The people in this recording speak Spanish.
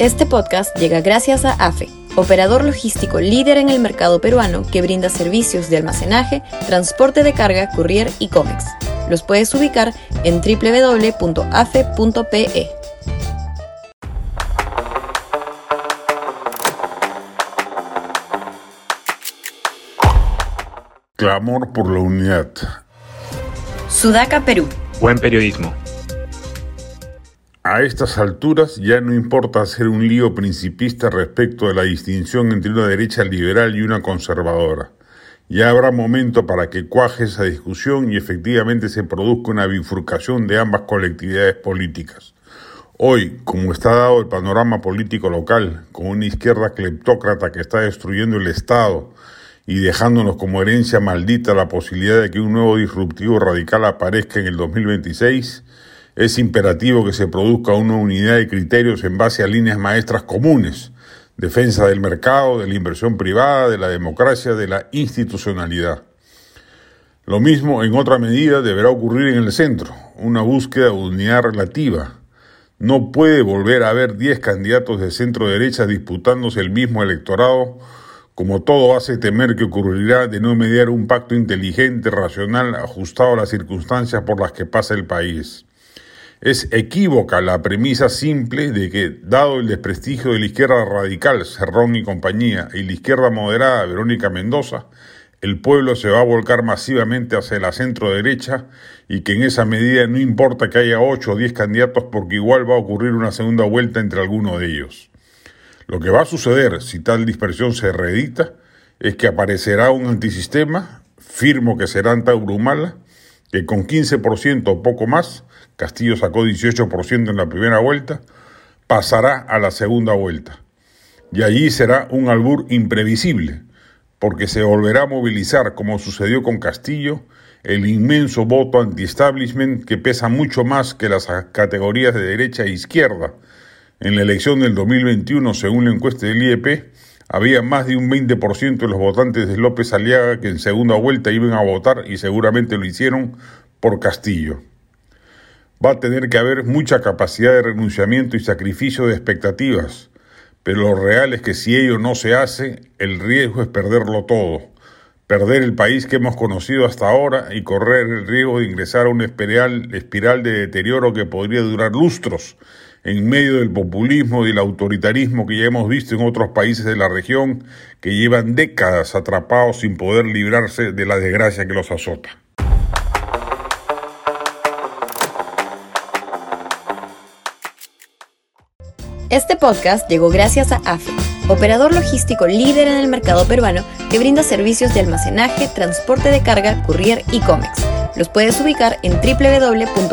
Este podcast llega gracias a AFE, operador logístico líder en el mercado peruano que brinda servicios de almacenaje, transporte de carga, courier y cómics. Los puedes ubicar en www.afe.pe. Clamor por la unidad. Sudaca, Perú. Buen periodismo. A estas alturas ya no importa hacer un lío principista respecto de la distinción entre una derecha liberal y una conservadora. Ya habrá momento para que cuaje esa discusión y efectivamente se produzca una bifurcación de ambas colectividades políticas. Hoy, como está dado el panorama político local, con una izquierda cleptócrata que está destruyendo el Estado y dejándonos como herencia maldita la posibilidad de que un nuevo disruptivo radical aparezca en el 2026, es imperativo que se produzca una unidad de criterios en base a líneas maestras comunes, defensa del mercado, de la inversión privada, de la democracia, de la institucionalidad. Lo mismo, en otra medida, deberá ocurrir en el centro, una búsqueda de unidad relativa. No puede volver a haber 10 candidatos de centro derecha disputándose el mismo electorado, como todo hace temer que ocurrirá de no mediar un pacto inteligente, racional, ajustado a las circunstancias por las que pasa el país. Es equívoca la premisa simple de que, dado el desprestigio de la izquierda radical, Cerrón y compañía, y la izquierda moderada, Verónica Mendoza, el pueblo se va a volcar masivamente hacia la centro derecha y que en esa medida no importa que haya ocho o diez candidatos porque igual va a ocurrir una segunda vuelta entre alguno de ellos. Lo que va a suceder si tal dispersión se reedita es que aparecerá un antisistema, firmo que será Antaurumala, que con 15% o poco más Castillo sacó 18% en la primera vuelta, pasará a la segunda vuelta. Y allí será un albur imprevisible, porque se volverá a movilizar, como sucedió con Castillo, el inmenso voto anti-establishment que pesa mucho más que las categorías de derecha e izquierda. En la elección del 2021, según la encuesta del IEP, había más de un 20% de los votantes de López Aliaga que en segunda vuelta iban a votar y seguramente lo hicieron por Castillo. Va a tener que haber mucha capacidad de renunciamiento y sacrificio de expectativas, pero lo real es que si ello no se hace, el riesgo es perderlo todo, perder el país que hemos conocido hasta ahora y correr el riesgo de ingresar a una espiral, espiral de deterioro que podría durar lustros en medio del populismo y el autoritarismo que ya hemos visto en otros países de la región que llevan décadas atrapados sin poder librarse de la desgracia que los azota. Este podcast llegó gracias a AFE, operador logístico líder en el mercado peruano que brinda servicios de almacenaje, transporte de carga, courier y cómics. Los puedes ubicar en www.afe.pe.